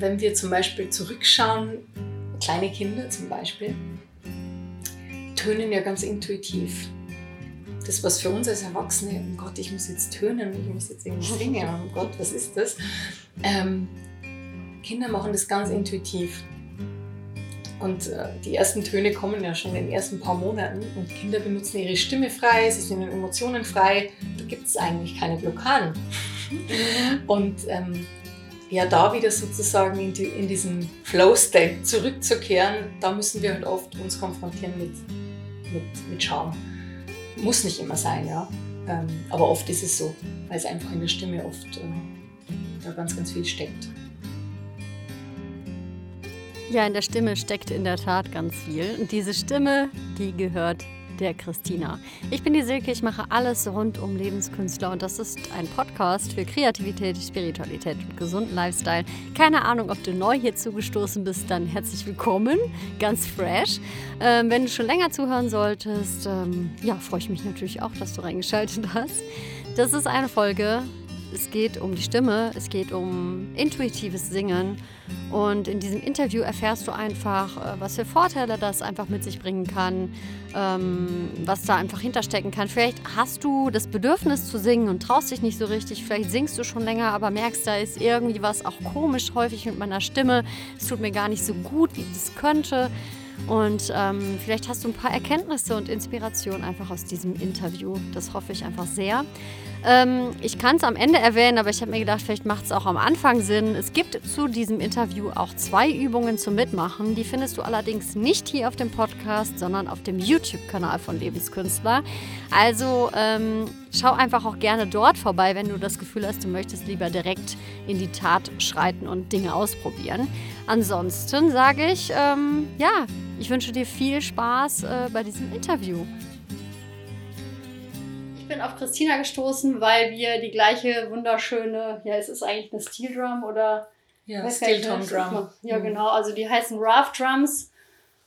wenn wir zum Beispiel zurückschauen, kleine Kinder zum Beispiel, tönen ja ganz intuitiv. Das, was für uns als Erwachsene, oh Gott, ich muss jetzt tönen, ich muss jetzt irgendwie singen, oh Gott, was ist das? Ähm, Kinder machen das ganz intuitiv. Und äh, die ersten Töne kommen ja schon in den ersten paar Monaten und Kinder benutzen ihre Stimme frei, sie sind in Emotionen frei. Da gibt es eigentlich keine Blockaden. Mhm. Und ähm, ja, da wieder sozusagen in, die, in diesen Flow-State zurückzukehren, da müssen wir halt oft uns konfrontieren mit, mit, mit Scham. Muss nicht immer sein, ja. Ähm, aber oft ist es so, weil es einfach in der Stimme oft äh, da ganz, ganz viel steckt. Ja, in der Stimme steckt in der Tat ganz viel. Und diese Stimme, die gehört der Christina. Ich bin die Silke, ich mache alles rund um Lebenskünstler und das ist ein Podcast für Kreativität, Spiritualität und gesunden Lifestyle. Keine Ahnung, ob du neu hier zugestoßen bist, dann herzlich willkommen, ganz fresh. Ähm, wenn du schon länger zuhören solltest, ähm, ja, freue ich mich natürlich auch, dass du reingeschaltet hast. Das ist eine Folge, es geht um die Stimme, es geht um intuitives Singen. Und in diesem Interview erfährst du einfach, äh, was für Vorteile das einfach mit sich bringen kann, ähm, was da einfach hinterstecken kann. Vielleicht hast du das Bedürfnis zu singen und traust dich nicht so richtig. Vielleicht singst du schon länger, aber merkst, da ist irgendwie was auch komisch häufig mit meiner Stimme. Es tut mir gar nicht so gut, wie es könnte. Und ähm, vielleicht hast du ein paar Erkenntnisse und Inspirationen einfach aus diesem Interview. Das hoffe ich einfach sehr. Ähm, ich kann es am Ende erwähnen, aber ich habe mir gedacht, vielleicht macht es auch am Anfang Sinn. Es gibt zu diesem Interview auch zwei Übungen zum Mitmachen. Die findest du allerdings nicht hier auf dem Podcast, sondern auf dem YouTube-Kanal von Lebenskünstler. Also ähm, schau einfach auch gerne dort vorbei, wenn du das Gefühl hast, du möchtest lieber direkt in die Tat schreiten und Dinge ausprobieren. Ansonsten sage ich, ähm, ja, ich wünsche dir viel Spaß äh, bei diesem Interview. Ich bin auf Christina gestoßen, weil wir die gleiche wunderschöne, ja, es ist eigentlich eine Steel Drum oder ja, Steel Tom Drum. Ja, mhm. genau. Also die heißen Raft Drums.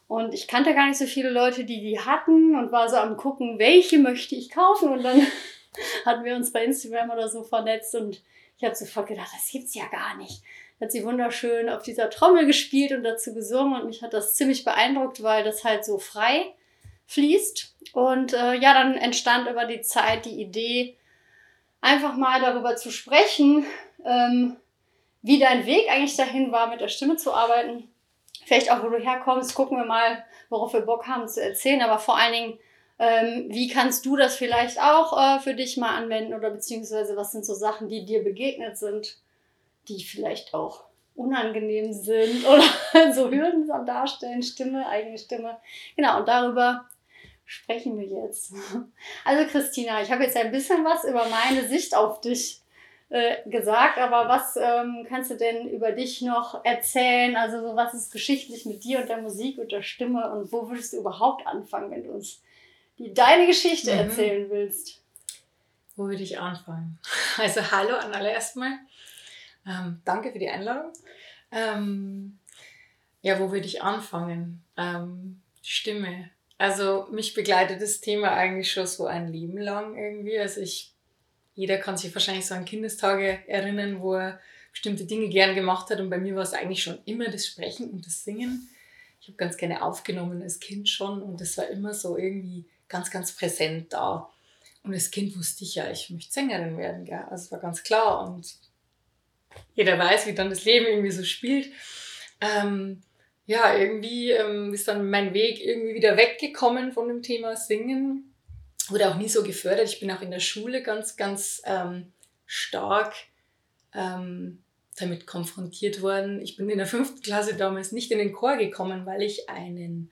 Und ich kannte gar nicht so viele Leute, die die hatten und war so am gucken, welche möchte ich kaufen. Und dann hatten wir uns bei Instagram oder so vernetzt und ich habe sofort gedacht, das gibt's ja gar nicht hat sie wunderschön auf dieser Trommel gespielt und dazu gesungen und mich hat das ziemlich beeindruckt, weil das halt so frei fließt. Und äh, ja, dann entstand über die Zeit die Idee, einfach mal darüber zu sprechen, ähm, wie dein Weg eigentlich dahin war, mit der Stimme zu arbeiten. Vielleicht auch, wo du herkommst, gucken wir mal, worauf wir Bock haben zu erzählen, aber vor allen Dingen, ähm, wie kannst du das vielleicht auch äh, für dich mal anwenden oder beziehungsweise was sind so Sachen, die dir begegnet sind? Die vielleicht auch unangenehm sind oder so Hürden Darstellen, Stimme, eigene Stimme. Genau, und darüber sprechen wir jetzt. Also Christina, ich habe jetzt ein bisschen was über meine Sicht auf dich äh, gesagt, aber was ähm, kannst du denn über dich noch erzählen? Also so, was ist geschichtlich mit dir und der Musik und der Stimme und wo würdest du überhaupt anfangen, wenn du uns die, deine Geschichte mhm. erzählen willst? Wo würde ich anfangen? Also hallo an alle erstmal. Ähm, danke für die Einladung. Ähm, ja, wo würde ich anfangen? Ähm, Stimme. Also mich begleitet das Thema eigentlich schon so ein Leben lang irgendwie. Also ich, jeder kann sich wahrscheinlich so an Kindestage erinnern, wo er bestimmte Dinge gern gemacht hat. Und bei mir war es eigentlich schon immer das Sprechen und das Singen. Ich habe ganz gerne aufgenommen als Kind schon und das war immer so irgendwie ganz, ganz präsent da. Und als Kind wusste ich ja, ich möchte Sängerin werden, gell? Also es war ganz klar. Und jeder weiß, wie dann das Leben irgendwie so spielt. Ähm, ja, irgendwie ähm, ist dann mein Weg irgendwie wieder weggekommen von dem Thema Singen. Wurde auch nie so gefördert. Ich bin auch in der Schule ganz, ganz ähm, stark ähm, damit konfrontiert worden. Ich bin in der fünften Klasse damals nicht in den Chor gekommen, weil ich einen,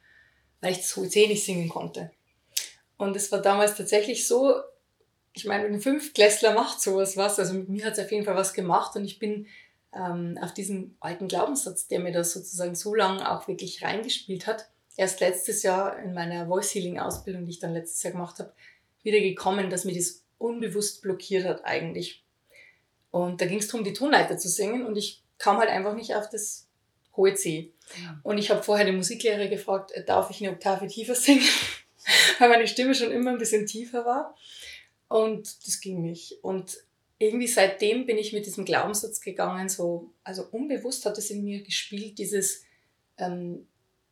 weil ich so nicht singen konnte. Und es war damals tatsächlich so, ich meine, ein Fünftklässler macht sowas was. Also mit mir hat es auf jeden Fall was gemacht und ich bin ähm, auf diesen alten Glaubenssatz, der mir da sozusagen so lange auch wirklich reingespielt hat, erst letztes Jahr in meiner Voice Healing Ausbildung, die ich dann letztes Jahr gemacht habe, wieder gekommen, dass mir das unbewusst blockiert hat eigentlich. Und da ging es darum, die Tonleiter zu singen und ich kam halt einfach nicht auf das hohe C. Ja. Und ich habe vorher den Musiklehrer gefragt, äh, darf ich eine Oktave tiefer singen? Weil meine Stimme schon immer ein bisschen tiefer war. Und das ging nicht. Und irgendwie seitdem bin ich mit diesem Glaubenssatz gegangen, so, also unbewusst hat es in mir gespielt, dieses, ähm,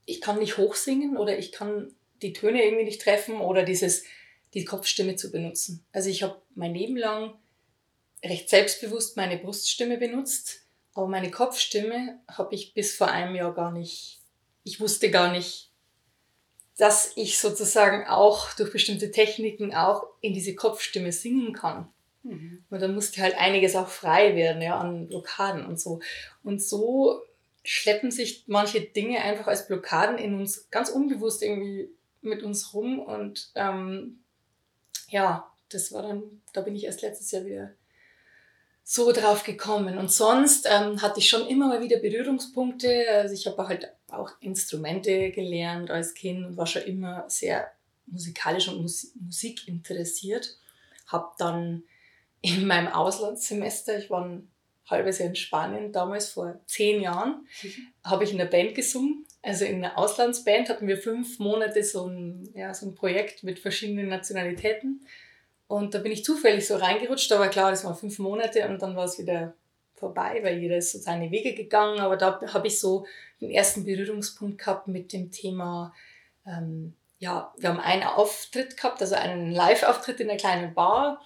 ich kann nicht hochsingen oder ich kann die Töne irgendwie nicht treffen oder dieses, die Kopfstimme zu benutzen. Also ich habe mein Leben lang recht selbstbewusst meine Bruststimme benutzt, aber meine Kopfstimme habe ich bis vor einem Jahr gar nicht, ich wusste gar nicht, dass ich sozusagen auch durch bestimmte Techniken auch in diese Kopfstimme singen kann. Mhm. Und dann musste halt einiges auch frei werden, ja, an Blockaden und so. Und so schleppen sich manche Dinge einfach als Blockaden in uns ganz unbewusst irgendwie mit uns rum. Und ähm, ja, das war dann, da bin ich erst letztes Jahr wieder so drauf gekommen. Und sonst ähm, hatte ich schon immer mal wieder Berührungspunkte. Also ich habe halt auch Instrumente gelernt als Kind und war schon immer sehr musikalisch und Musik interessiert. Habe dann in meinem Auslandssemester, ich war ein halbes Jahr in Spanien, damals vor zehn Jahren, mhm. habe ich in der Band gesungen. Also in einer Auslandsband hatten wir fünf Monate so ein, ja, so ein Projekt mit verschiedenen Nationalitäten. Und da bin ich zufällig so reingerutscht, aber klar, das waren fünf Monate und dann war es wieder vorbei, weil jeder ist so seine Wege gegangen. Aber da habe ich so den ersten Berührungspunkt gehabt mit dem Thema, ähm, ja, wir haben einen Auftritt gehabt, also einen Live-Auftritt in einer kleinen Bar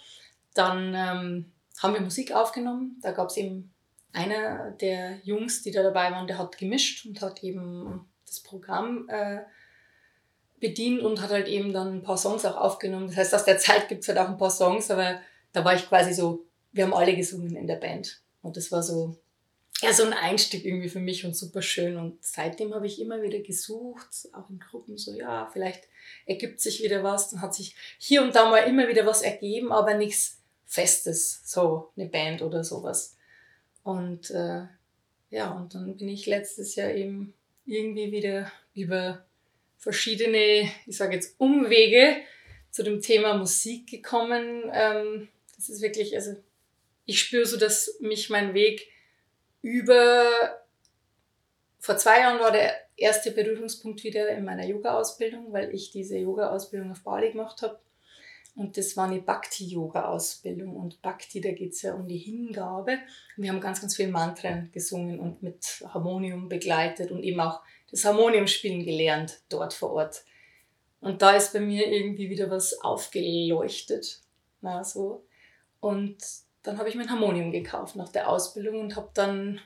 dann ähm, haben wir Musik aufgenommen. Da gab es eben einer der Jungs, die da dabei waren, der hat gemischt und hat eben das Programm äh, bedient und hat halt eben dann ein paar Songs auch aufgenommen. Das heißt, aus der Zeit gibt es halt auch ein paar Songs, aber da war ich quasi so, wir haben alle gesungen in der Band. Und das war so, ja, so ein Einstieg irgendwie für mich und super schön. Und seitdem habe ich immer wieder gesucht, auch in Gruppen, so, ja, vielleicht ergibt sich wieder was. Dann hat sich hier und da mal immer wieder was ergeben, aber nichts Festes, so eine Band oder sowas. Und äh, ja, und dann bin ich letztes Jahr eben irgendwie wieder über verschiedene, ich sage jetzt Umwege zu dem Thema Musik gekommen. Ähm, das ist wirklich, also ich spüre so, dass mich mein Weg über, vor zwei Jahren war der erste Berührungspunkt wieder in meiner Yoga-Ausbildung, weil ich diese Yoga-Ausbildung auf Bali gemacht habe. Und das war eine Bhakti-Yoga-Ausbildung. Und Bhakti, da geht es ja um die Hingabe. Wir haben ganz, ganz viele Mantren gesungen und mit Harmonium begleitet und eben auch das Harmoniumspielen gelernt dort vor Ort. Und da ist bei mir irgendwie wieder was aufgeleuchtet. Na, so. Und dann habe ich mein Harmonium gekauft nach der Ausbildung und habe dann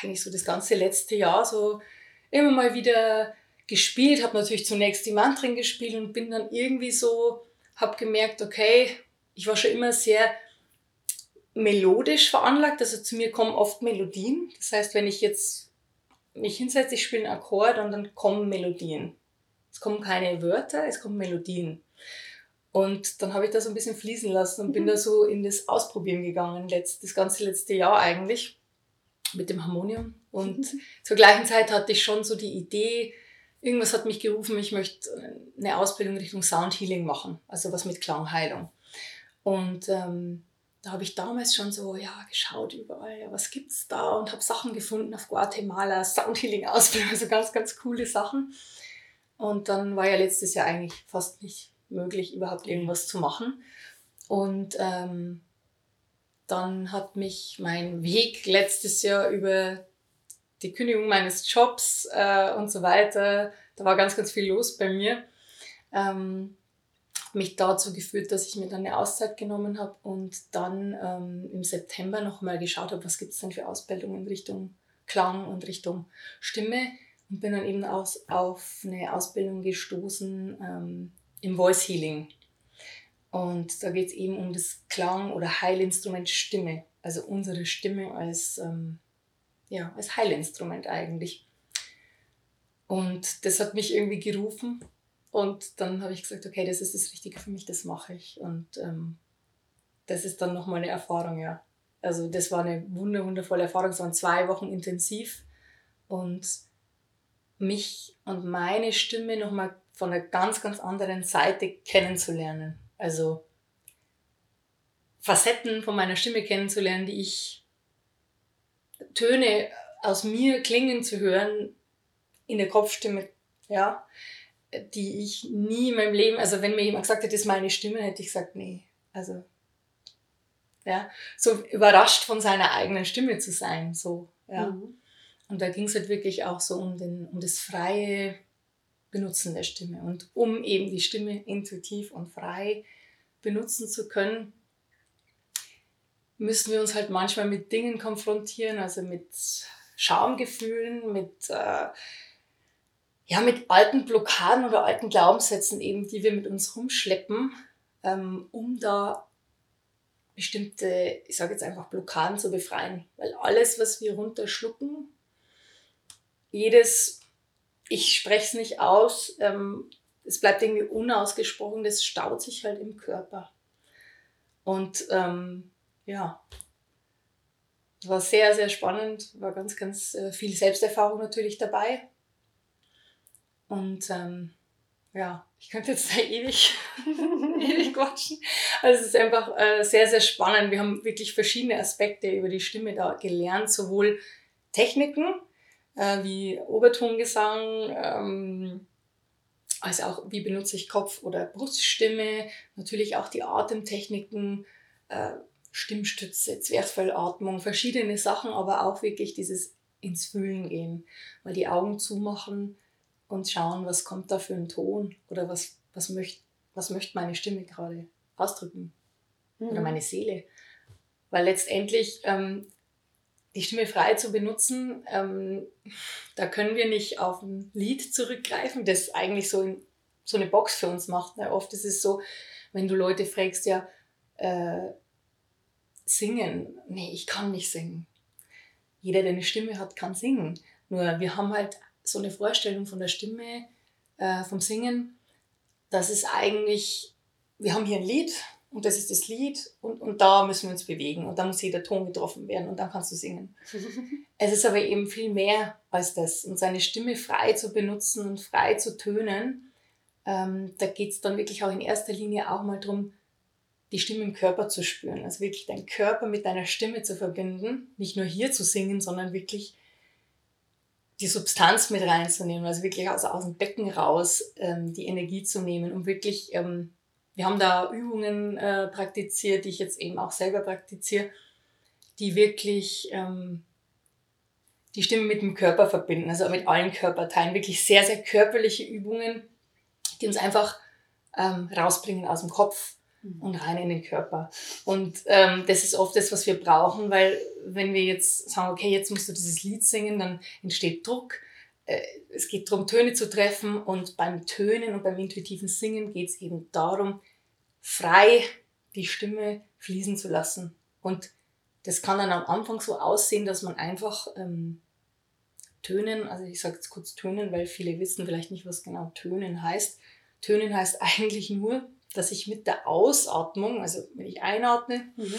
eigentlich so das ganze letzte Jahr so immer mal wieder gespielt, habe natürlich zunächst die Mantren gespielt und bin dann irgendwie so habe gemerkt, okay, ich war schon immer sehr melodisch veranlagt, also zu mir kommen oft Melodien. Das heißt, wenn ich jetzt mich hinsetze, ich spiele einen Akkord und dann kommen Melodien. Es kommen keine Wörter, es kommen Melodien. Und dann habe ich das so ein bisschen fließen lassen und mhm. bin da so in das Ausprobieren gegangen, letzt, das ganze letzte Jahr eigentlich, mit dem Harmonium. Und mhm. zur gleichen Zeit hatte ich schon so die Idee, irgendwas hat mich gerufen, ich möchte eine Ausbildung Richtung Sound Healing machen, also was mit Klangheilung. Und ähm, da habe ich damals schon so ja geschaut überall, ja, was gibt's da und habe Sachen gefunden auf Guatemala, Sound Healing Ausbildung, also ganz ganz coole Sachen. Und dann war ja letztes Jahr eigentlich fast nicht möglich, überhaupt irgendwas zu machen. Und ähm, dann hat mich mein Weg letztes Jahr über die Kündigung meines Jobs äh, und so weiter. Da war ganz, ganz viel los bei mir. Ähm, mich dazu geführt, dass ich mir dann eine Auszeit genommen habe und dann ähm, im September nochmal geschaut habe, was gibt es denn für Ausbildungen in Richtung Klang und Richtung Stimme und bin dann eben aus, auf eine Ausbildung gestoßen ähm, im Voice Healing. Und da geht es eben um das Klang- oder Heilinstrument Stimme, also unsere Stimme als ähm, ja, als Heilinstrument eigentlich. Und das hat mich irgendwie gerufen. Und dann habe ich gesagt, okay, das ist das Richtige für mich, das mache ich. Und ähm, das ist dann nochmal eine Erfahrung, ja. Also das war eine wunder, wundervolle Erfahrung. Es waren zwei Wochen intensiv. Und mich und meine Stimme nochmal von einer ganz, ganz anderen Seite kennenzulernen. Also Facetten von meiner Stimme kennenzulernen, die ich Töne aus mir klingen zu hören in der Kopfstimme, ja, die ich nie in meinem Leben, also wenn mir jemand gesagt hätte, das ist meine Stimme, hätte ich gesagt, nee, also Ja, so überrascht von seiner eigenen Stimme zu sein, so, ja. Mhm. Und da ging es halt wirklich auch so um, den, um das freie Benutzen der Stimme. Und um eben die Stimme intuitiv und frei benutzen zu können, müssen wir uns halt manchmal mit Dingen konfrontieren, also mit Schamgefühlen, mit, äh, ja, mit alten Blockaden oder alten Glaubenssätzen eben, die wir mit uns rumschleppen, ähm, um da bestimmte, ich sage jetzt einfach Blockaden zu befreien. Weil alles, was wir runterschlucken, jedes, ich spreche es nicht aus, ähm, es bleibt irgendwie unausgesprochen, das staut sich halt im Körper. Und ähm, ja, war sehr, sehr spannend, war ganz, ganz äh, viel Selbsterfahrung natürlich dabei. Und ähm, ja, ich könnte jetzt da ewig, ewig quatschen. Also es ist einfach äh, sehr, sehr spannend. Wir haben wirklich verschiedene Aspekte über die Stimme da gelernt, sowohl Techniken äh, wie Obertongesang, ähm, als auch wie benutze ich Kopf- oder Bruststimme, natürlich auch die Atemtechniken, äh, Stimmstütze, Zwerchfellatmung, verschiedene Sachen, aber auch wirklich dieses ins Fühlen gehen, mal die Augen zumachen und schauen, was kommt da für ein Ton oder was, was möchte was möcht meine Stimme gerade ausdrücken mhm. oder meine Seele. Weil letztendlich ähm, die Stimme frei zu benutzen, ähm, da können wir nicht auf ein Lied zurückgreifen, das eigentlich so, in, so eine Box für uns macht. Ne? Oft ist es so, wenn du Leute fragst, ja, äh, singen. Nee, ich kann nicht singen. Jeder, der eine Stimme hat, kann singen. Nur wir haben halt so eine Vorstellung von der Stimme, äh, vom Singen, dass es eigentlich, wir haben hier ein Lied und das ist das Lied und, und da müssen wir uns bewegen und da muss jeder Ton getroffen werden und dann kannst du singen. es ist aber eben viel mehr als das und seine Stimme frei zu benutzen und frei zu tönen, ähm, da geht es dann wirklich auch in erster Linie auch mal darum, die Stimme im Körper zu spüren. Also wirklich deinen Körper mit deiner Stimme zu verbinden. Nicht nur hier zu singen, sondern wirklich die Substanz mit reinzunehmen. Also wirklich aus, aus dem Becken raus ähm, die Energie zu nehmen, um wirklich, ähm, wir haben da Übungen äh, praktiziert, die ich jetzt eben auch selber praktiziere, die wirklich ähm, die Stimme mit dem Körper verbinden, also mit allen Körperteilen. Wirklich sehr, sehr körperliche Übungen, die uns einfach ähm, rausbringen aus dem Kopf, und rein in den Körper. Und ähm, das ist oft das, was wir brauchen, weil wenn wir jetzt sagen, okay, jetzt musst du dieses Lied singen, dann entsteht Druck. Äh, es geht darum, Töne zu treffen und beim Tönen und beim intuitiven Singen geht es eben darum, frei die Stimme fließen zu lassen. Und das kann dann am Anfang so aussehen, dass man einfach ähm, Tönen, also ich sage jetzt kurz Tönen, weil viele wissen vielleicht nicht, was genau Tönen heißt. Tönen heißt eigentlich nur, dass ich mit der Ausatmung, also wenn ich einatme, mhm.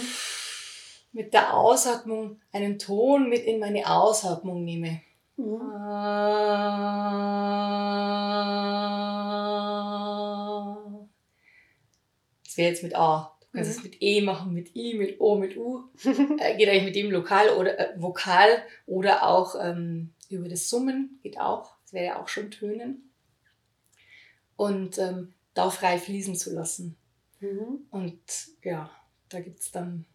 mit der Ausatmung einen Ton mit in meine Ausatmung nehme. Das wäre jetzt mit A. Du kannst mhm. es mit E machen, mit I, mit O, mit U. äh, geht eigentlich mit dem Lokal oder äh, Vokal oder auch ähm, über das Summen, geht auch. Das wäre ja auch schon Tönen. Und ähm, da frei fließen zu lassen. Mhm. Und ja, da gibt es dann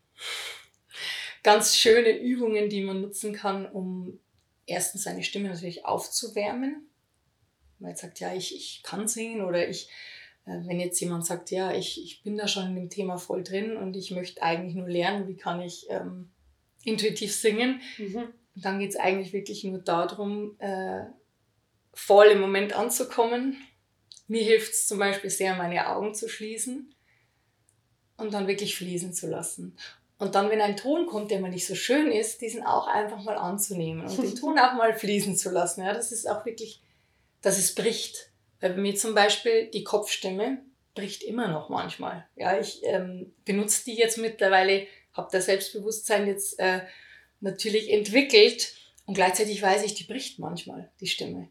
ganz schöne Übungen, die man nutzen kann, um erstens seine Stimme natürlich aufzuwärmen. Man jetzt sagt, ja, ich, ich kann singen oder ich, äh, wenn jetzt jemand sagt, ja, ich, ich bin da schon in dem Thema voll drin und ich möchte eigentlich nur lernen, wie kann ich ähm, intuitiv singen, mhm. dann geht es eigentlich wirklich nur darum, äh, voll im Moment anzukommen mir hilft es zum Beispiel sehr, meine Augen zu schließen und dann wirklich fließen zu lassen. Und dann, wenn ein Ton kommt, der mal nicht so schön ist, diesen auch einfach mal anzunehmen und den Ton auch mal fließen zu lassen. Ja, das ist auch wirklich, dass es bricht. Weil bei mir zum Beispiel die Kopfstimme bricht immer noch manchmal. Ja, ich ähm, benutze die jetzt mittlerweile, habe das Selbstbewusstsein jetzt äh, natürlich entwickelt und gleichzeitig weiß ich, die bricht manchmal, die Stimme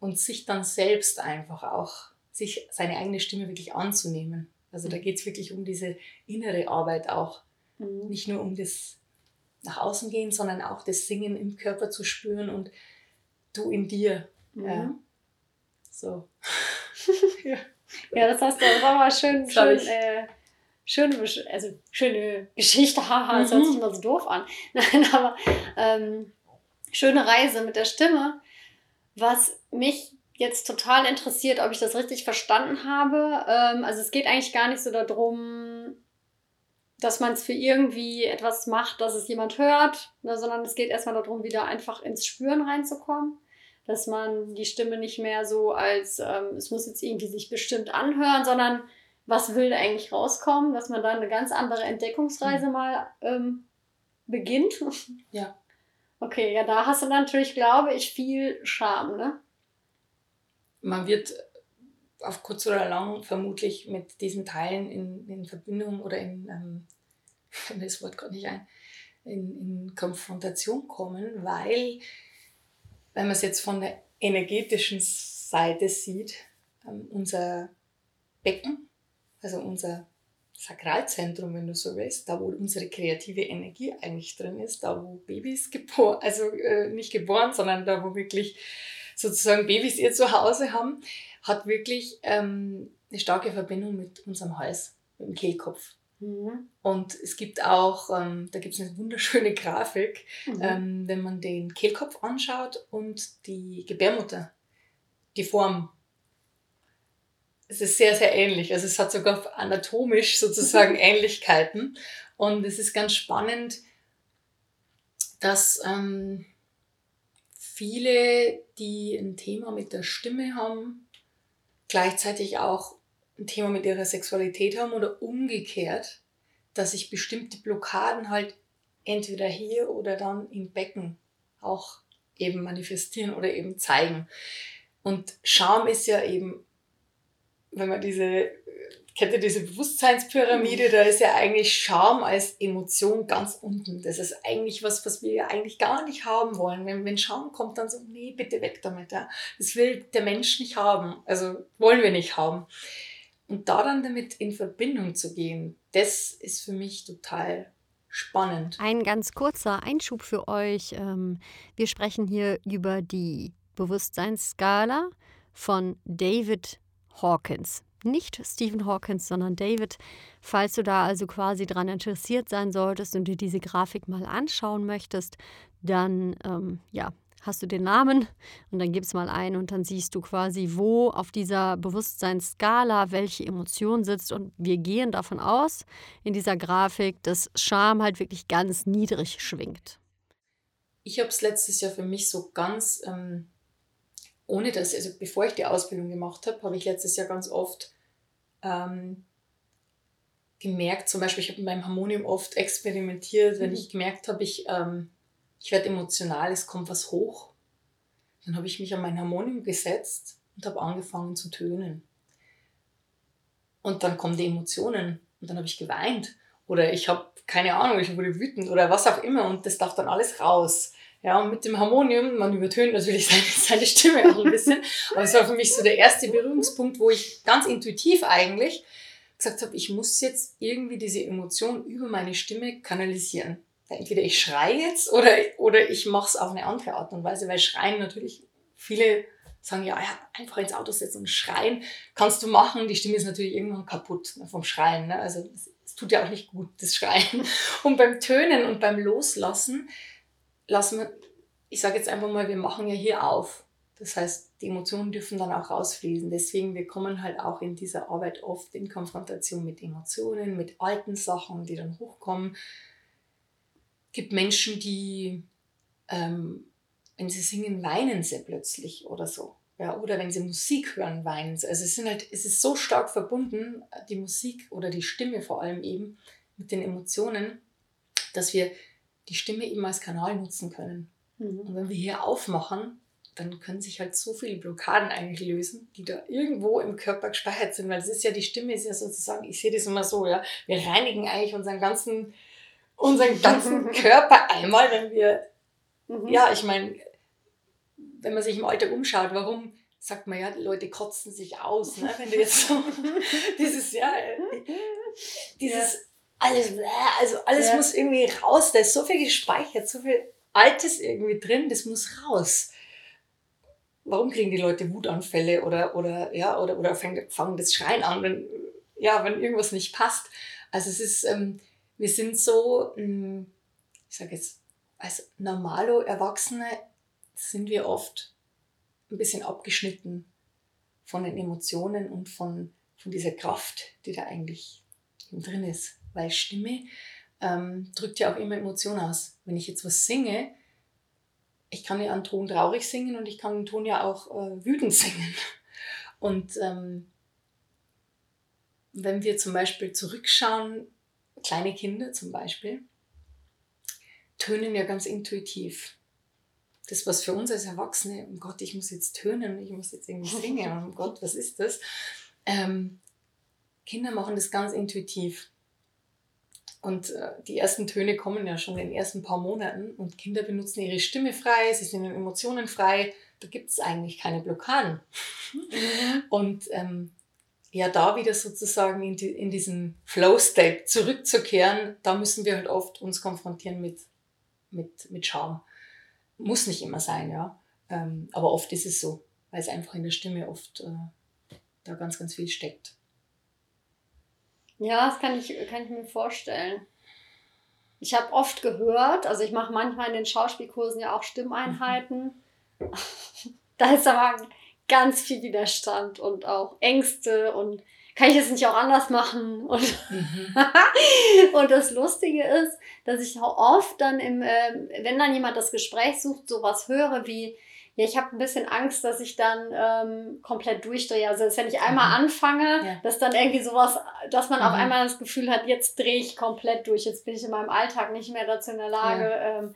und sich dann selbst einfach auch, sich seine eigene Stimme wirklich anzunehmen. Also da mhm. geht es wirklich um diese innere Arbeit auch. Mhm. Nicht nur um das nach außen gehen, sondern auch das Singen im Körper zu spüren und du in dir. Mhm. Ja. So. ja. ja, das hast du auch mal schön, schön, äh, schöne, also schöne Geschichte, haha, das hört sich mhm. immer so doof an. Nein, aber ähm, schöne Reise mit der Stimme. Was mich jetzt total interessiert, ob ich das richtig verstanden habe. Ähm, also es geht eigentlich gar nicht so darum, dass man es für irgendwie etwas macht, dass es jemand hört, ne, sondern es geht erstmal darum, wieder einfach ins Spüren reinzukommen. Dass man die Stimme nicht mehr so als, ähm, es muss jetzt irgendwie sich bestimmt anhören, sondern was will eigentlich rauskommen, dass man da eine ganz andere Entdeckungsreise mhm. mal ähm, beginnt. Ja. Okay, ja, da hast du natürlich, glaube ich, viel Charme, ne? Man wird auf kurz oder lang vermutlich mit diesen Teilen in, in Verbindung oder in, ähm, das Wort gerade nicht ein, in, in Konfrontation kommen, weil, wenn man es jetzt von der energetischen Seite sieht, ähm, unser Becken, also unser Sakralzentrum, wenn du so willst, da wo unsere kreative Energie eigentlich drin ist, da wo Babys geboren, also äh, nicht geboren, sondern da wo wirklich sozusagen Babys ihr Zuhause haben, hat wirklich ähm, eine starke Verbindung mit unserem Hals, mit dem Kehlkopf. Mhm. Und es gibt auch, ähm, da gibt es eine wunderschöne Grafik, mhm. ähm, wenn man den Kehlkopf anschaut und die Gebärmutter, die Form. Es ist sehr, sehr ähnlich. Also es hat sogar anatomisch sozusagen Ähnlichkeiten. Und es ist ganz spannend, dass ähm, viele, die ein Thema mit der Stimme haben, gleichzeitig auch ein Thema mit ihrer Sexualität haben oder umgekehrt, dass sich bestimmte Blockaden halt entweder hier oder dann im Becken auch eben manifestieren oder eben zeigen. Und Scham ist ja eben, wenn man diese kennt ihr diese Bewusstseinspyramide, da ist ja eigentlich Scham als Emotion ganz unten. Das ist eigentlich was, was wir ja eigentlich gar nicht haben wollen. Wenn, wenn Scham kommt, dann so, nee, bitte weg damit. Ja. Das will der Mensch nicht haben. Also wollen wir nicht haben. Und da dann damit in Verbindung zu gehen, das ist für mich total spannend. Ein ganz kurzer Einschub für euch. Ähm, wir sprechen hier über die Bewusstseinsskala von David Hawkins nicht Stephen Hawkins, sondern David. Falls du da also quasi dran interessiert sein solltest und dir diese Grafik mal anschauen möchtest, dann ähm, ja, hast du den Namen und dann gibst mal ein und dann siehst du quasi, wo auf dieser Bewusstseinsskala welche Emotion sitzt. Und wir gehen davon aus, in dieser Grafik, dass Scham halt wirklich ganz niedrig schwingt. Ich habe es letztes Jahr für mich so ganz ähm, ohne dass, also bevor ich die Ausbildung gemacht habe, habe ich letztes Jahr ganz oft ähm, gemerkt, zum Beispiel, ich habe mit meinem Harmonium oft experimentiert, wenn mhm. ich gemerkt habe, ich, ähm, ich werde emotional, es kommt was hoch. Dann habe ich mich an mein Harmonium gesetzt und habe angefangen zu tönen. Und dann kommen die Emotionen und dann habe ich geweint oder ich habe keine Ahnung, ich wurde wütend oder was auch immer und das darf dann alles raus. Ja, und mit dem Harmonium, man übertönt natürlich seine, seine Stimme auch ein bisschen, aber es war für mich so der erste Berührungspunkt, wo ich ganz intuitiv eigentlich gesagt habe, ich muss jetzt irgendwie diese Emotion über meine Stimme kanalisieren. Entweder ich schreie jetzt oder, oder ich mache es auf eine andere Art und Weise, weil Schreien natürlich viele sagen, ja, ja, einfach ins Auto setzen und schreien kannst du machen. Die Stimme ist natürlich irgendwann kaputt ne, vom Schreien. Ne? Also es tut ja auch nicht gut, das Schreien. Und beim Tönen und beim Loslassen lassen wir, ich sage jetzt einfach mal, wir machen ja hier auf. Das heißt, die Emotionen dürfen dann auch rausfließen. Deswegen, wir kommen halt auch in dieser Arbeit oft in Konfrontation mit Emotionen, mit alten Sachen, die dann hochkommen. Es gibt Menschen, die, ähm, wenn sie singen, weinen sie plötzlich oder so. Ja, oder wenn sie Musik hören, weinen sie. Also es, sind halt, es ist so stark verbunden, die Musik oder die Stimme vor allem eben, mit den Emotionen, dass wir die Stimme eben als Kanal nutzen können. Mhm. Und wenn wir hier aufmachen, dann können sich halt so viele Blockaden eigentlich lösen, die da irgendwo im Körper gespeichert sind, weil das ist ja, die Stimme ist ja sozusagen, ich sehe das immer so, ja, wir reinigen eigentlich unseren ganzen, unseren ganzen Körper einmal, wenn wir, mhm. ja, ich meine, wenn man sich im Alter umschaut, warum sagt man ja, die Leute kotzen sich aus, ne? wenn du jetzt so dieses, ja, dieses alles, also alles ja. muss irgendwie raus. Da ist so viel gespeichert, so viel Altes irgendwie drin, das muss raus. Warum kriegen die Leute Wutanfälle oder, oder, ja, oder, oder fangen, fangen das Schreien an, wenn, ja, wenn irgendwas nicht passt? Also es ist, ähm, wir sind so, ähm, ich sage jetzt, als normalo Erwachsene sind wir oft ein bisschen abgeschnitten von den Emotionen und von, von dieser Kraft, die da eigentlich drin ist. Weil Stimme ähm, drückt ja auch immer Emotionen aus. Wenn ich jetzt was singe, ich kann ja einen Ton traurig singen und ich kann einen Ton ja auch äh, wütend singen. Und ähm, wenn wir zum Beispiel zurückschauen, kleine Kinder zum Beispiel, tönen ja ganz intuitiv. Das, was für uns als Erwachsene, um Gott, ich muss jetzt tönen, ich muss jetzt irgendwie singen, um Gott, was ist das? Ähm, Kinder machen das ganz intuitiv. Und äh, die ersten Töne kommen ja schon in den ersten paar Monaten und Kinder benutzen ihre Stimme frei, sie sind in Emotionen frei, da gibt es eigentlich keine Blockaden. Mhm. Und ähm, ja, da wieder sozusagen in, die, in diesen Flow-State zurückzukehren, da müssen wir halt oft uns konfrontieren mit, mit, mit Scham. Muss nicht immer sein, ja. Ähm, aber oft ist es so, weil es einfach in der Stimme oft äh, da ganz, ganz viel steckt. Ja, das kann ich, kann ich mir vorstellen. Ich habe oft gehört, also ich mache manchmal in den Schauspielkursen ja auch Stimmeinheiten. da ist aber ganz viel Widerstand und auch Ängste und kann ich das nicht auch anders machen? Und, mhm. und das Lustige ist, dass ich auch oft dann im, äh, wenn dann jemand das Gespräch sucht, sowas höre wie, ja, ich habe ein bisschen Angst, dass ich dann ähm, komplett durchdrehe. Also, dass wenn ich einmal mhm. anfange, ja. dass dann irgendwie sowas, dass man mhm. auf einmal das Gefühl hat, jetzt drehe ich komplett durch. Jetzt bin ich in meinem Alltag nicht mehr dazu in der Lage, ja. ähm,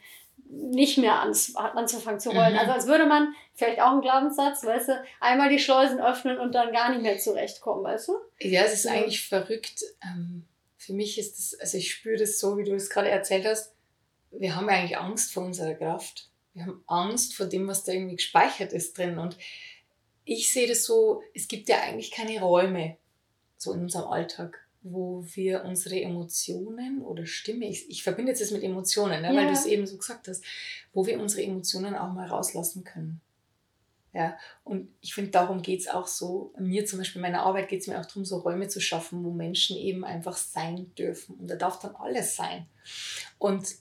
nicht mehr ans, anzufangen zu rollen. Mhm. Also, als würde man, vielleicht auch ein Glaubenssatz, weißt du, einmal die Schleusen öffnen und dann gar nicht mehr zurechtkommen, weißt du? Ja, es ist ja. eigentlich verrückt. Ähm, für mich ist das, also ich spüre das so, wie du es gerade erzählt hast. Wir haben eigentlich Angst vor unserer Kraft wir haben Angst vor dem, was da irgendwie gespeichert ist drin. Und ich sehe das so, es gibt ja eigentlich keine Räume so in unserem Alltag, wo wir unsere Emotionen oder Stimme, ich, ich verbinde jetzt das mit Emotionen, ne, ja. weil du es eben so gesagt hast, wo wir unsere Emotionen auch mal rauslassen können. Ja, und ich finde, darum geht es auch so. Mir zum Beispiel, in meiner Arbeit geht es mir auch darum, so Räume zu schaffen, wo Menschen eben einfach sein dürfen. Und da darf dann alles sein. Und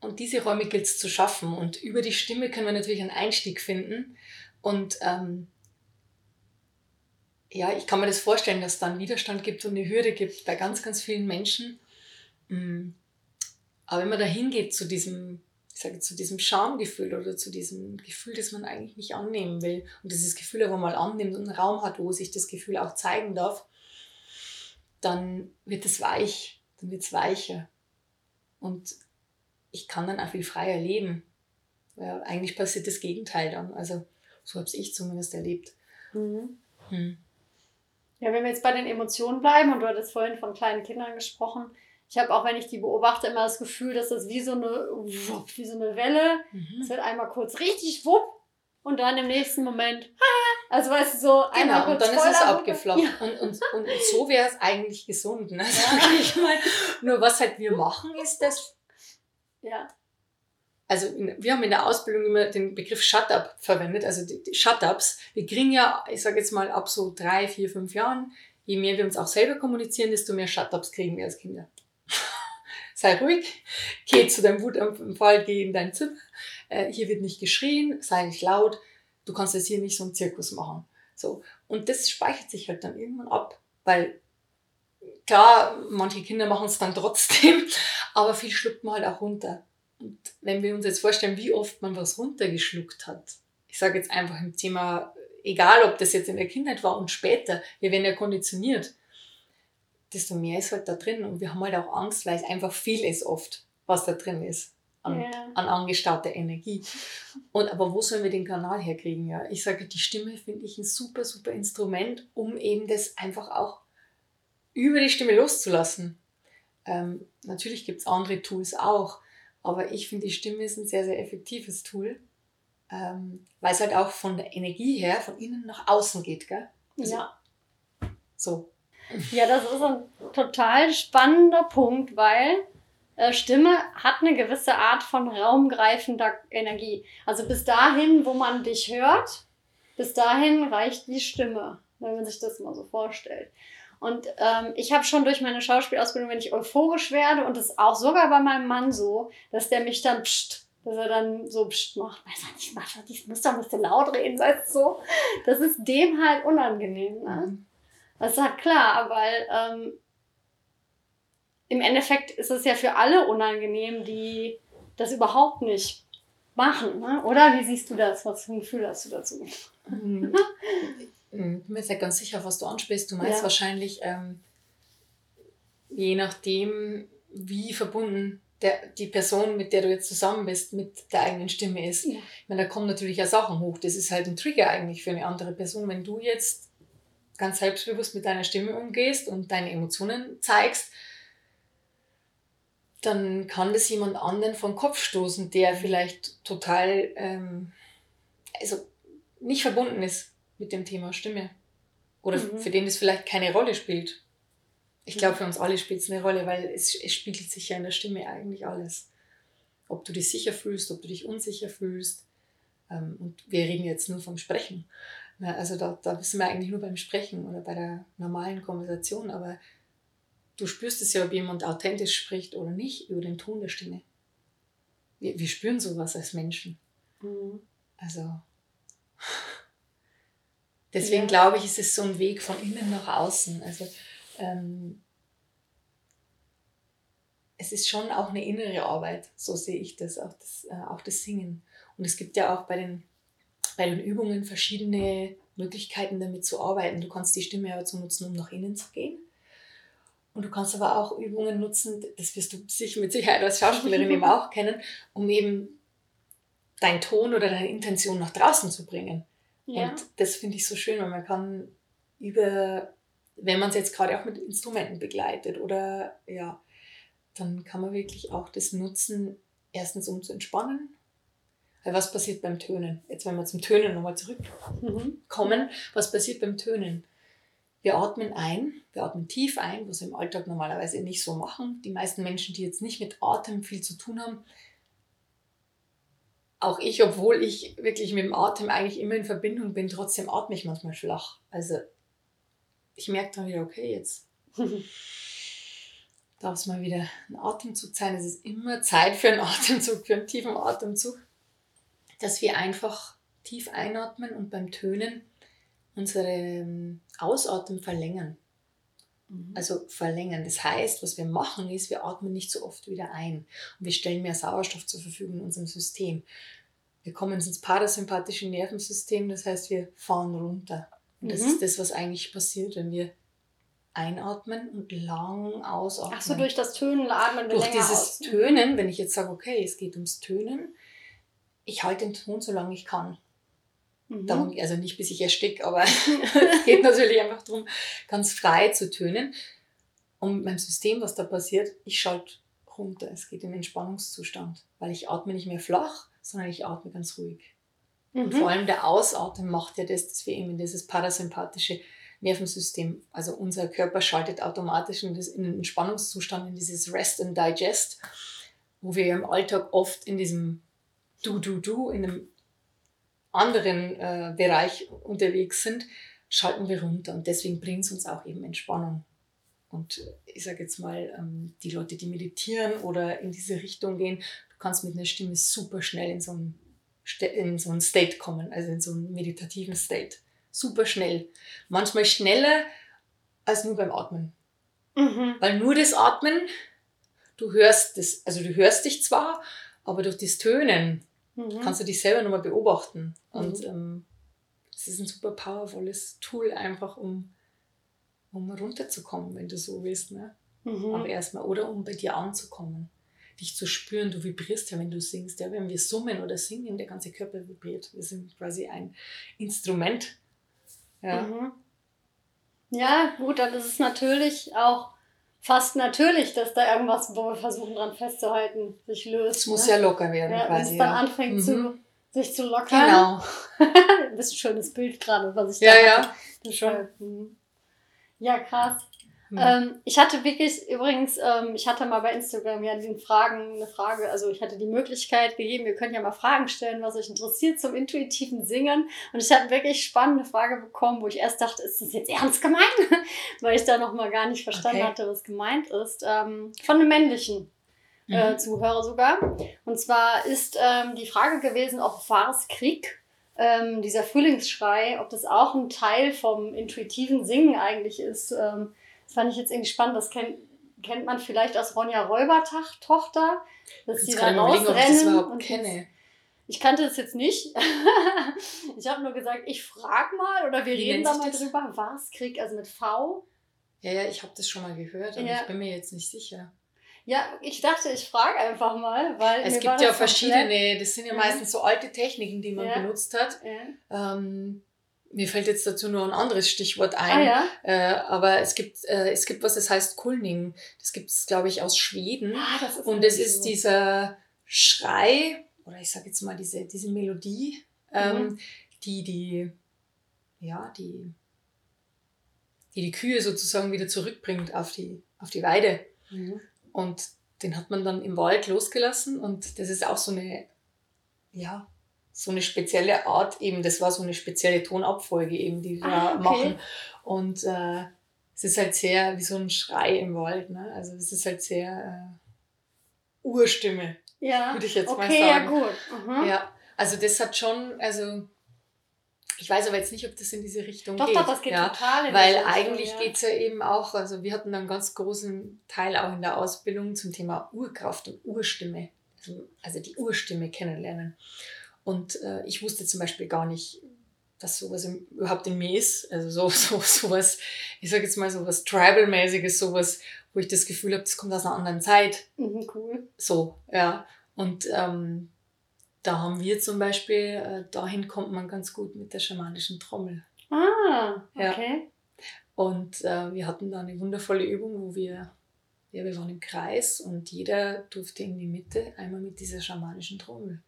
und diese Räume gilt es zu schaffen. Und über die Stimme können wir natürlich einen Einstieg finden. Und ähm, ja, ich kann mir das vorstellen, dass es dann Widerstand gibt und eine Hürde gibt bei ganz, ganz vielen Menschen. Mm. Aber wenn man da hingeht zu diesem, ich sage zu diesem Schamgefühl oder zu diesem Gefühl, das man eigentlich nicht annehmen will und dieses Gefühl aber mal annimmt und einen Raum hat, wo sich das Gefühl auch zeigen darf, dann wird es weich, dann wird es weicher. Und ich kann dann auch viel freier leben. Ja, eigentlich passiert das Gegenteil dann. Also so habe ich zumindest erlebt. Mhm. Hm. Ja, wenn wir jetzt bei den Emotionen bleiben, und du hattest vorhin von kleinen Kindern gesprochen, ich habe auch, wenn ich die beobachte, immer das Gefühl, dass das wie so eine, wie so eine Welle, mhm. es wird einmal kurz richtig wupp und dann im nächsten Moment, also weißt du, so einmal genau, kurz und dann ist es abgeflacht. Ja. Und, und, und so wäre es eigentlich gesund. Ne? Ja. mal. Nur was halt wir machen, ist das ja. Also wir haben in der Ausbildung immer den Begriff Shut-up verwendet, also die, die Shut-ups. Wir kriegen ja, ich sage jetzt mal, ab so drei, vier, fünf Jahren, je mehr wir uns auch selber kommunizieren, desto mehr Shut-ups kriegen wir als Kinder. sei ruhig, geh zu deinem Wutanfall, geh in dein Zimmer. Äh, hier wird nicht geschrien, sei nicht laut. Du kannst jetzt hier nicht so einen Zirkus machen. So. Und das speichert sich halt dann irgendwann ab, weil klar, manche Kinder machen es dann trotzdem, aber viel schluckt man halt auch runter. Und wenn wir uns jetzt vorstellen, wie oft man was runtergeschluckt hat, ich sage jetzt einfach im Thema, egal ob das jetzt in der Kindheit war und später, wir werden ja konditioniert, desto mehr ist halt da drin. Und wir haben halt auch Angst, weil es einfach viel ist oft, was da drin ist an, yeah. an angestaute Energie. Und aber wo sollen wir den Kanal herkriegen? Ja, ich sage, die Stimme finde ich ein super, super Instrument, um eben das einfach auch über die Stimme loszulassen. Ähm, natürlich gibt es andere Tools auch, aber ich finde, die Stimme ist ein sehr, sehr effektives Tool, ähm, weil es halt auch von der Energie her von innen nach außen geht. Gell? Also, ja. So. Ja, das ist ein total spannender Punkt, weil äh, Stimme hat eine gewisse Art von raumgreifender Energie. Also bis dahin, wo man dich hört, bis dahin reicht die Stimme, wenn man sich das mal so vorstellt. Und ähm, ich habe schon durch meine Schauspielausbildung, wenn ich euphorisch werde, und das ist auch sogar bei meinem Mann so, dass der mich dann pst, dass er dann so pst macht, weiß man nicht, mach doch nicht, muss doch nicht so laut reden, weißt du so. Das ist dem halt unangenehm. Ne? Mhm. Das ist halt klar, weil ähm, im Endeffekt ist es ja für alle unangenehm, die das überhaupt nicht machen, ne? oder? Wie siehst du das? Was für ein Gefühl hast du dazu? Mhm. Ich bin mir nicht ganz sicher, was du ansprichst. Du meinst ja. wahrscheinlich, ähm, je nachdem, wie verbunden der, die Person, mit der du jetzt zusammen bist, mit der eigenen Stimme ist. Ja. Ich meine, da kommen natürlich ja Sachen hoch. Das ist halt ein Trigger eigentlich für eine andere Person. Wenn du jetzt ganz selbstbewusst mit deiner Stimme umgehst und deine Emotionen zeigst, dann kann das jemand anderen vom Kopf stoßen, der vielleicht total ähm, also nicht verbunden ist mit dem Thema Stimme. Oder mhm. für den das vielleicht keine Rolle spielt. Ich glaube, für uns alle spielt es eine Rolle, weil es, es spiegelt sich ja in der Stimme eigentlich alles. Ob du dich sicher fühlst, ob du dich unsicher fühlst. Ähm, und wir reden jetzt nur vom Sprechen. Also da, da sind wir eigentlich nur beim Sprechen oder bei der normalen Konversation, aber du spürst es ja, ob jemand authentisch spricht oder nicht, über den Ton der Stimme. Wir, wir spüren sowas als Menschen. Mhm. Also deswegen ja. glaube ich, ist es so ein Weg von innen nach außen. Also ähm, es ist schon auch eine innere Arbeit, so sehe ich das, auch das, äh, auch das Singen. Und es gibt ja auch bei den, bei den Übungen verschiedene Möglichkeiten damit zu arbeiten. Du kannst die Stimme ja dazu nutzen, um nach innen zu gehen. Und du kannst aber auch Übungen nutzen, das wirst du sicher mit Sicherheit als Schauspielerin eben auch kennen, um eben deinen Ton oder deine Intention nach draußen zu bringen. Ja. Und das finde ich so schön, weil man kann über, wenn man es jetzt gerade auch mit Instrumenten begleitet oder ja, dann kann man wirklich auch das nutzen, erstens um zu entspannen. Weil was passiert beim Tönen? Jetzt, wenn wir zum Tönen nochmal zurückkommen, mhm. was passiert beim Tönen? Wir atmen ein, wir atmen tief ein, was wir im Alltag normalerweise nicht so machen. Die meisten Menschen, die jetzt nicht mit Atem viel zu tun haben, auch ich, obwohl ich wirklich mit dem Atem eigentlich immer in Verbindung bin, trotzdem atme ich manchmal flach. Also ich merke dann wieder, okay, jetzt darf es mal wieder ein Atemzug sein. Es ist immer Zeit für einen Atemzug, für einen tiefen Atemzug, dass wir einfach tief einatmen und beim Tönen unsere ähm, Ausatmen verlängern. Mhm. Also verlängern. Das heißt, was wir machen ist, wir atmen nicht so oft wieder ein und wir stellen mehr Sauerstoff zur Verfügung in unserem System. Wir kommen ins parasympathische Nervensystem, das heißt, wir fahren runter. Und das mhm. ist das, was eigentlich passiert, wenn wir einatmen und lang ausatmen. Ach so, durch das Tönen atmen wir Durch dieses aus. Tönen, wenn ich jetzt sage, okay, es geht ums Tönen, ich halte den Ton so lange ich kann. Mhm. Darum, also nicht bis ich erstick, aber es geht natürlich einfach darum, ganz frei zu tönen. Und beim System, was da passiert, ich schalte runter. Es geht in Entspannungszustand, weil ich atme nicht mehr flach, sondern ich atme ganz ruhig. Mhm. Und vor allem der Ausatmen macht ja das, dass wir eben in dieses parasympathische Nervensystem, also unser Körper schaltet automatisch in, das, in den Entspannungszustand, in dieses Rest and Digest, wo wir im Alltag oft in diesem Du-Du-Du, in einem anderen äh, Bereich unterwegs sind, schalten wir runter. Und deswegen bringt es uns auch eben Entspannung. Und ich sage jetzt mal, ähm, die Leute, die meditieren oder in diese Richtung gehen, du kannst mit einer Stimme super schnell in so einen, in so einen State kommen, also in so einen meditativen State. Super schnell. Manchmal schneller als nur beim Atmen. Mhm. Weil nur das Atmen, du hörst das, also du hörst dich zwar, aber durch das Tönen mhm. kannst du dich selber nochmal beobachten. Und mhm. ähm, es ist ein super powervolles Tool einfach, um, um runterzukommen, wenn du so willst. Ne? Mhm. Aber erstmal, oder um bei dir anzukommen. Dich zu spüren, du vibrierst ja, wenn du singst. Ja, wenn wir summen oder singen, der ganze Körper vibriert. Wir sind quasi ein Instrument. Ja, mhm. ja gut, dann ist es natürlich auch fast natürlich, dass da irgendwas, wo wir versuchen dran festzuhalten, sich löst. Es muss ne? ja locker werden ja, quasi. Wenn es dann ja. anfängt mhm. zu, sich zu lockern. Genau. das ist ein schönes Bild gerade, was ich ja, da ja. hatte. Schon. Mhm. Ja, krass. Hm. Ähm, ich hatte wirklich, übrigens, ähm, ich hatte mal bei Instagram ja den Fragen, eine Frage, also ich hatte die Möglichkeit gegeben, ihr könnt ja mal Fragen stellen, was euch interessiert zum intuitiven Singen. Und ich hatte wirklich spannende Frage bekommen, wo ich erst dachte, ist das jetzt ernst gemeint? Weil ich da noch mal gar nicht verstanden okay. hatte, was gemeint ist. Ähm, von einem männlichen äh, mhm. Zuhörer sogar. Und zwar ist ähm, die Frage gewesen, ob Wahres Krieg ähm, dieser Frühlingsschrei, ob das auch ein Teil vom intuitiven Singen eigentlich ist. Ähm, das fand ich jetzt irgendwie spannend. Das kennt, kennt man vielleicht aus Ronja Räubertach Tochter, dass sie da rausrennen. Ob ich das überhaupt kenne. Ich kannte das jetzt nicht. ich habe nur gesagt, ich frag mal oder wir Wie reden da mal das? drüber. Was Krieg, also mit V. Ja, ja, ich habe das schon mal gehört, aber ja. ich bin mir jetzt nicht sicher. Ja, ich dachte, ich frage einfach mal, weil. Es gibt ja verschiedene, das sind ja, ja, meistens so alte Techniken, die man ja. benutzt hat. Ähm, mir fällt jetzt dazu nur ein anderes Stichwort ein. Ah, ja? äh, aber es gibt, äh, es gibt was, das heißt Kulning. Das gibt es, glaube ich, aus Schweden. Ah, das ist Und es ist dieser Schrei, oder ich sage jetzt mal diese, diese Melodie, ähm, mhm. die die, ja, die, die die Kühe sozusagen wieder zurückbringt auf die, auf die Weide. Mhm. Und den hat man dann im Wald losgelassen und das ist auch so eine, ja, so eine spezielle Art eben, das war so eine spezielle Tonabfolge eben, die wir ah, okay. machen. Und äh, es ist halt sehr wie so ein Schrei im Wald. Ne? Also es ist halt sehr äh, Urstimme, ja. würde ich jetzt okay, mal sagen. Ja, gut. Mhm. Ja, also das hat schon, also ich weiß aber jetzt nicht, ob das in diese Richtung doch, geht. Doch, das geht ja, total in Weil diese eigentlich ja. geht es ja eben auch, also wir hatten einen ganz großen Teil auch in der Ausbildung zum Thema Urkraft und Urstimme. Also, also die Urstimme kennenlernen. Und äh, ich wusste zum Beispiel gar nicht, dass sowas im, überhaupt in mir ist. Also so, so sowas, ich sage jetzt mal sowas Tribal-mäßiges, sowas, wo ich das Gefühl habe, das kommt aus einer anderen Zeit. Mhm, cool. So, ja. Und ähm, da haben wir zum Beispiel, äh, dahin kommt man ganz gut mit der schamanischen Trommel. Ah, okay. Ja. Und äh, wir hatten da eine wundervolle Übung, wo wir, ja, wir waren im Kreis und jeder durfte in die Mitte einmal mit dieser schamanischen Trommel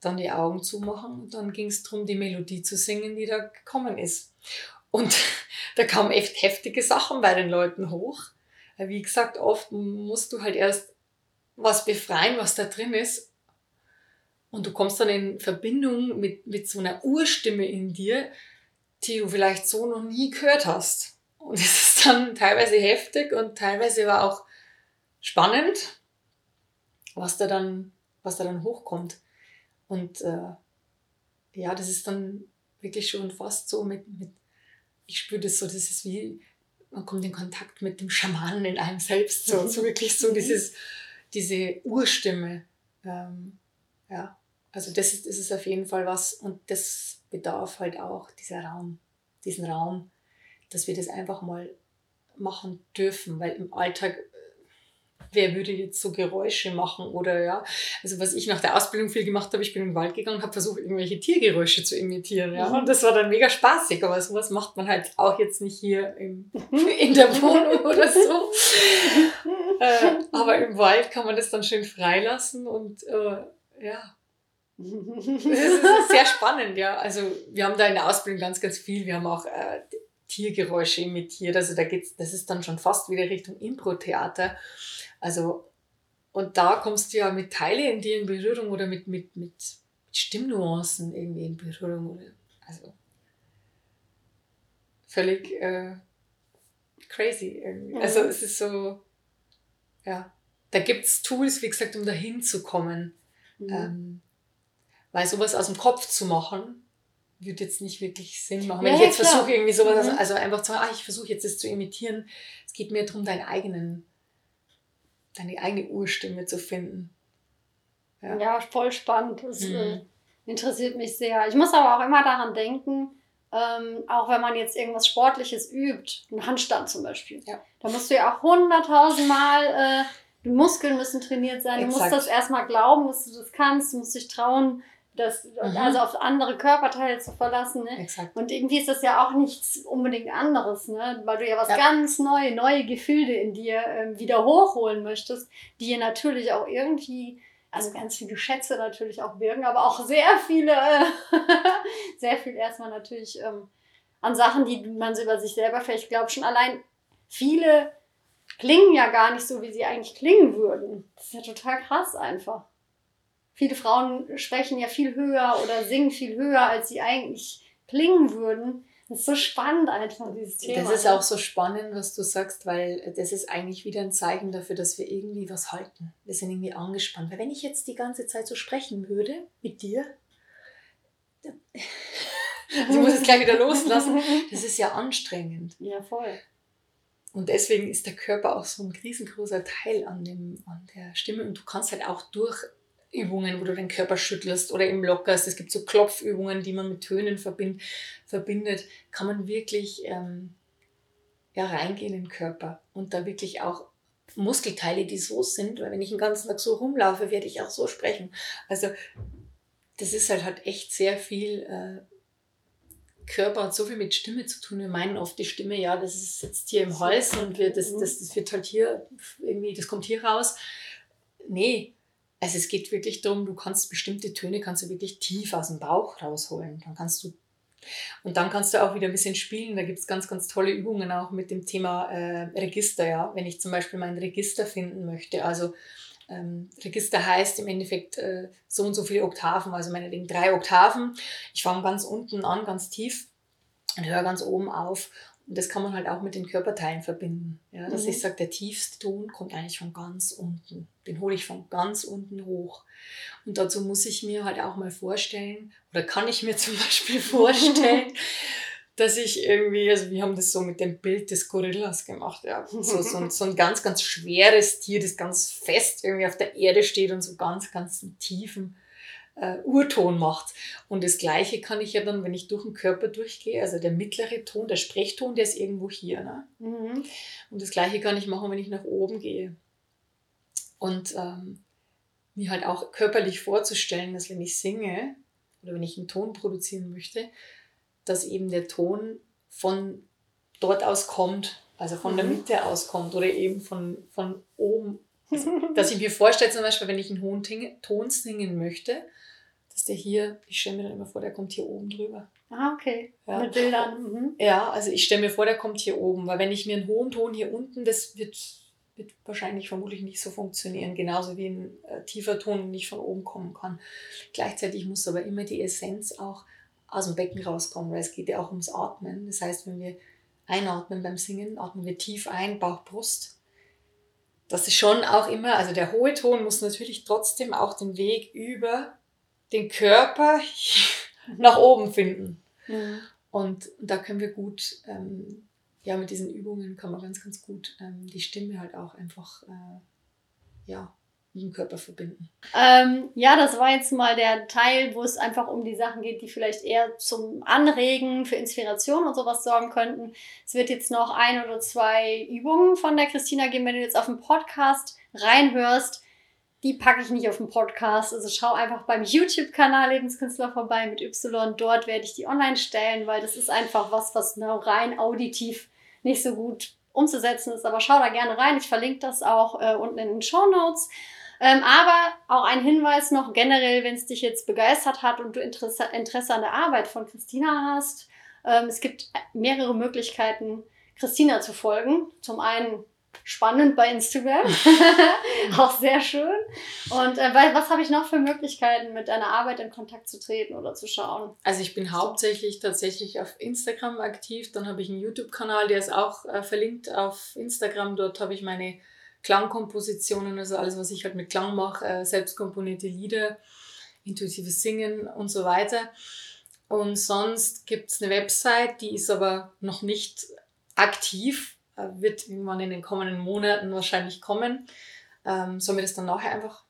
dann die Augen zumachen und dann ging es darum, die Melodie zu singen, die da gekommen ist. Und da kamen echt heftige Sachen bei den Leuten hoch. Wie gesagt, oft musst du halt erst was befreien, was da drin ist. Und du kommst dann in Verbindung mit, mit so einer Urstimme in dir, die du vielleicht so noch nie gehört hast. Und es ist dann teilweise heftig und teilweise war auch spannend, was da dann, was da dann hochkommt. Und äh, ja, das ist dann wirklich schon fast so mit, mit ich spüre das so, das ist wie, man kommt in Kontakt mit dem Schamanen in einem selbst, so, so wirklich so dieses, diese Urstimme. Ähm, ja, also das ist, das ist auf jeden Fall was und das bedarf halt auch dieser Raum, diesen Raum, dass wir das einfach mal machen dürfen, weil im Alltag wer würde jetzt so Geräusche machen oder ja. Also was ich nach der Ausbildung viel gemacht habe, ich bin in den Wald gegangen und habe versucht, irgendwelche Tiergeräusche zu imitieren. Ja. Und das war dann mega spaßig, aber sowas macht man halt auch jetzt nicht hier im, in der Wohnung oder so. äh, aber im Wald kann man das dann schön freilassen und äh, ja. Das ist sehr spannend, ja. Also wir haben da in der Ausbildung ganz, ganz viel. Wir haben auch äh, Tiergeräusche imitiert. Also da geht's, das ist dann schon fast wieder Richtung Impro-Theater. Also, und da kommst du ja mit Teile in dir in Berührung oder mit, mit, mit Stimmnuancen irgendwie in Berührung. Oder, also, völlig äh, crazy irgendwie. Mhm. Also, es ist so, ja, da gibt es Tools, wie gesagt, um dahin zu kommen. Mhm. Ähm, weil sowas aus dem Kopf zu machen, würde jetzt nicht wirklich Sinn machen. Wenn ja, ich jetzt versuche, irgendwie sowas, mhm. also einfach zu sagen, ah, ich versuche jetzt das zu imitieren, es geht mir darum, deinen eigenen deine eigene Urstimme zu finden. Ja, ja voll spannend. Das mhm. äh, interessiert mich sehr. Ich muss aber auch immer daran denken, ähm, auch wenn man jetzt irgendwas Sportliches übt, einen Handstand zum Beispiel, ja. da musst du ja auch hunderttausendmal, äh, die Muskeln müssen trainiert sein, Exakt. du musst das erstmal glauben, dass du das kannst, du musst dich trauen, das, mhm. also auf andere Körperteile zu verlassen. Ne? Exakt. Und irgendwie ist das ja auch nichts unbedingt anderes, ne? weil du ja was ja. ganz neue, neue Gefilde in dir ähm, wieder hochholen möchtest, die natürlich auch irgendwie, also ganz viele Schätze natürlich auch birgen, aber auch sehr viele, äh, sehr viel erstmal natürlich ähm, an Sachen, die man über sich selber vielleicht glaubt, schon allein viele klingen ja gar nicht so, wie sie eigentlich klingen würden. Das ist ja total krass einfach. Viele Frauen sprechen ja viel höher oder singen viel höher, als sie eigentlich klingen würden. Das ist so spannend einfach, dieses Thema. Das ist auch so spannend, was du sagst, weil das ist eigentlich wieder ein Zeichen dafür, dass wir irgendwie was halten. Wir sind irgendwie angespannt. Weil wenn ich jetzt die ganze Zeit so sprechen würde mit dir, also ich muss es gleich wieder loslassen, das ist ja anstrengend. Ja, voll. Und deswegen ist der Körper auch so ein riesengroßer Teil an, dem, an der Stimme. Und du kannst halt auch durch Übungen, wo du den Körper schüttelst oder eben lockerst. Es gibt so Klopfübungen, die man mit Tönen verbind, verbindet. Kann man wirklich ähm, ja, reingehen in den Körper und da wirklich auch Muskelteile, die so sind, weil wenn ich den ganzen Tag so rumlaufe, werde ich auch so sprechen. Also das ist halt, halt echt sehr viel äh, Körper hat so viel mit Stimme zu tun. Wir meinen oft die Stimme, ja, das ist jetzt hier im Hals und wir, das, das, das wird halt hier irgendwie, das kommt hier raus. Nee, also es geht wirklich darum, du kannst bestimmte Töne kannst du wirklich tief aus dem Bauch rausholen. Dann kannst du und dann kannst du auch wieder ein bisschen spielen. Da gibt es ganz, ganz tolle Übungen auch mit dem Thema äh, Register, ja. Wenn ich zum Beispiel mein Register finden möchte. Also ähm, Register heißt im Endeffekt äh, so und so viele Oktaven, also meinetwegen drei Oktaven. Ich fange ganz unten an, ganz tief und höre ganz oben auf und das kann man halt auch mit den Körperteilen verbinden. Ja, dass mhm. ich sage, der tiefste Ton kommt eigentlich von ganz unten. Den hole ich von ganz unten hoch. Und dazu muss ich mir halt auch mal vorstellen, oder kann ich mir zum Beispiel vorstellen, dass ich irgendwie, also wir haben das so mit dem Bild des Gorillas gemacht, ja. So, so, ein, so ein ganz, ganz schweres Tier, das ganz fest irgendwie auf der Erde steht und so ganz, ganz tiefen äh, Urton macht. Und das Gleiche kann ich ja dann, wenn ich durch den Körper durchgehe, also der mittlere Ton, der Sprechton, der ist irgendwo hier. Ne? Mhm. Und das Gleiche kann ich machen, wenn ich nach oben gehe. Und ähm, mir halt auch körperlich vorzustellen, dass wenn ich singe oder wenn ich einen Ton produzieren möchte, dass eben der Ton von dort aus kommt, also von mhm. der Mitte aus kommt oder eben von, von oben. dass ich mir vorstelle, zum Beispiel, wenn ich einen hohen Ton singen möchte, dass der hier, ich stelle mir dann immer vor, der kommt hier oben drüber. Ah, okay. Ja. Mit Bildern. Mhm. Ja, also ich stelle mir vor, der kommt hier oben, weil wenn ich mir einen hohen Ton hier unten, das wird, wird wahrscheinlich vermutlich nicht so funktionieren, genauso wie ein äh, tiefer Ton nicht von oben kommen kann. Gleichzeitig muss aber immer die Essenz auch aus dem Becken rauskommen, weil es geht ja auch ums Atmen. Das heißt, wenn wir einatmen beim Singen, atmen wir tief ein, Bauch, Brust. Das ist schon auch immer, also der hohe Ton muss natürlich trotzdem auch den Weg über den Körper nach oben finden. Mhm. Und da können wir gut, ähm, ja, mit diesen Übungen kann man ganz, ganz gut ähm, die Stimme halt auch einfach, äh, ja, mit dem Körper verbinden. Ähm, ja, das war jetzt mal der Teil, wo es einfach um die Sachen geht, die vielleicht eher zum Anregen, für Inspiration und sowas sorgen könnten. Es wird jetzt noch ein oder zwei Übungen von der Christina geben, wenn du jetzt auf den Podcast reinhörst die packe ich nicht auf den Podcast. Also schau einfach beim YouTube-Kanal Lebenskünstler vorbei mit Y. Dort werde ich die online stellen, weil das ist einfach was, was ne, rein auditiv nicht so gut umzusetzen ist. Aber schau da gerne rein. Ich verlinke das auch äh, unten in den Show Notes. Ähm, aber auch ein Hinweis noch generell, wenn es dich jetzt begeistert hat und du Interesse, Interesse an der Arbeit von Christina hast. Ähm, es gibt mehrere Möglichkeiten, Christina zu folgen. Zum einen spannend bei Instagram. auch sehr schön. Und äh, was habe ich noch für Möglichkeiten, mit deiner Arbeit in Kontakt zu treten oder zu schauen? Also ich bin hauptsächlich tatsächlich auf Instagram aktiv. Dann habe ich einen YouTube-Kanal, der ist auch äh, verlinkt auf Instagram. Dort habe ich meine Klangkompositionen, also alles, was ich halt mit Klang mache, äh, selbst komponierte Lieder, intuitives Singen und so weiter. Und sonst gibt es eine Website, die ist aber noch nicht aktiv wird irgendwann in den kommenden Monaten wahrscheinlich kommen. Ähm, sollen wir das dann nachher einfach?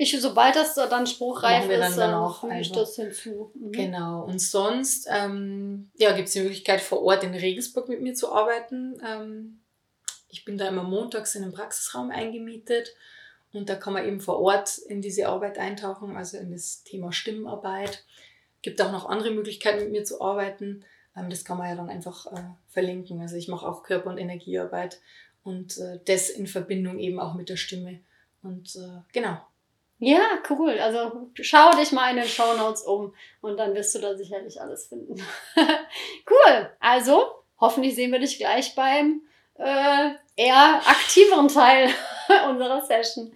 Ich, sobald das dann spruchreif ist, dann, dann füge ich das hinzu. Mhm. Genau. Und sonst ähm, ja, gibt es die Möglichkeit, vor Ort in Regensburg mit mir zu arbeiten. Ähm, ich bin da immer montags in einem Praxisraum eingemietet und da kann man eben vor Ort in diese Arbeit eintauchen, also in das Thema Stimmenarbeit. Gibt auch noch andere Möglichkeiten, mit mir zu arbeiten. Ähm, das kann man ja dann einfach äh, verlinken. Also ich mache auch Körper- und Energiearbeit und äh, das in Verbindung eben auch mit der Stimme. Und äh, genau. Ja, cool. Also schau dich mal in den Show Notes um und dann wirst du da sicherlich alles finden. cool. Also hoffentlich sehen wir dich gleich beim äh, eher aktiveren Teil unserer Session.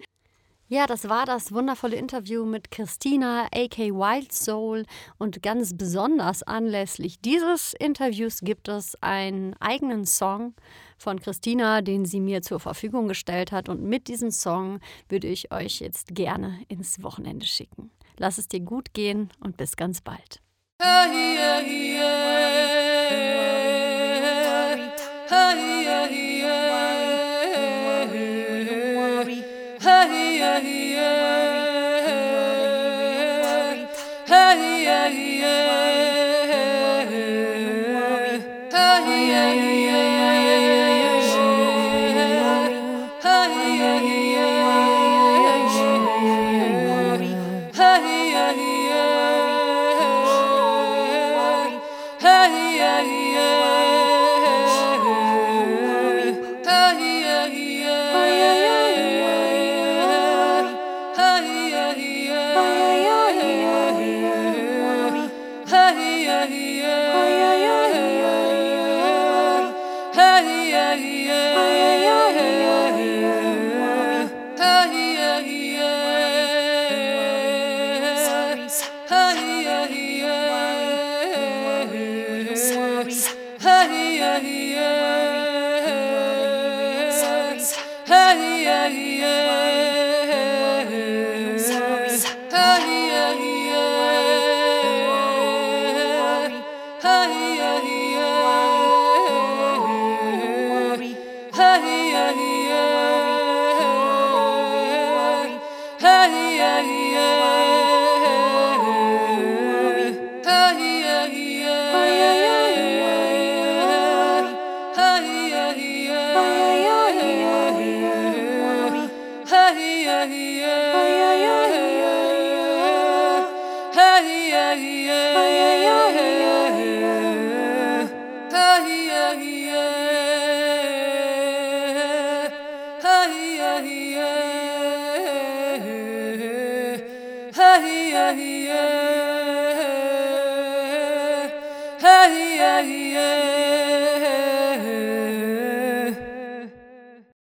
Ja, das war das wundervolle Interview mit Christina, AK Wild Soul. Und ganz besonders anlässlich dieses Interviews gibt es einen eigenen Song von Christina, den sie mir zur Verfügung gestellt hat. Und mit diesem Song würde ich euch jetzt gerne ins Wochenende schicken. Lass es dir gut gehen und bis ganz bald. Hey, hey, hey, hey, hey.